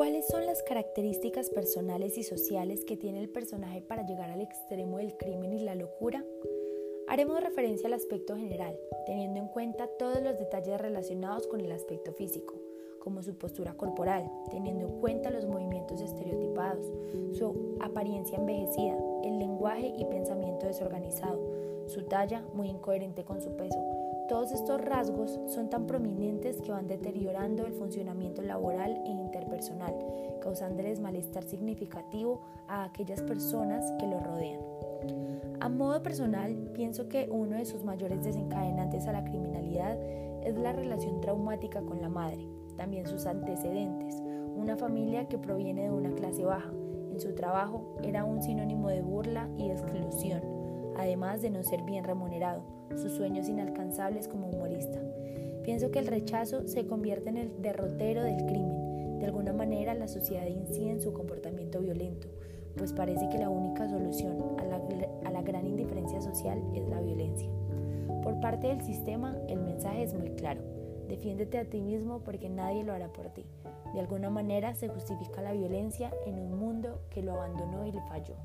¿Cuáles son las características personales y sociales que tiene el personaje para llegar al extremo del crimen y la locura? Haremos referencia al aspecto general, teniendo en cuenta todos los detalles relacionados con el aspecto físico, como su postura corporal, teniendo en cuenta los movimientos estereotipados, su apariencia envejecida, el lenguaje y pensamiento desorganizado, su talla muy incoherente con su peso. Todos estos rasgos son tan prominentes que van deteriorando el funcionamiento laboral e interpersonal, causándoles malestar significativo a aquellas personas que lo rodean. A modo personal, pienso que uno de sus mayores desencadenantes a la criminalidad es la relación traumática con la madre, también sus antecedentes, una familia que proviene de una clase baja, en su trabajo era un sinónimo de burla y además de no ser bien remunerado, sus sueños inalcanzables como humorista. Pienso que el rechazo se convierte en el derrotero del crimen. De alguna manera la sociedad incide en su comportamiento violento, pues parece que la única solución a la, a la gran indiferencia social es la violencia. Por parte del sistema, el mensaje es muy claro. Defiéndete a ti mismo porque nadie lo hará por ti. De alguna manera se justifica la violencia en un mundo que lo abandonó y le falló.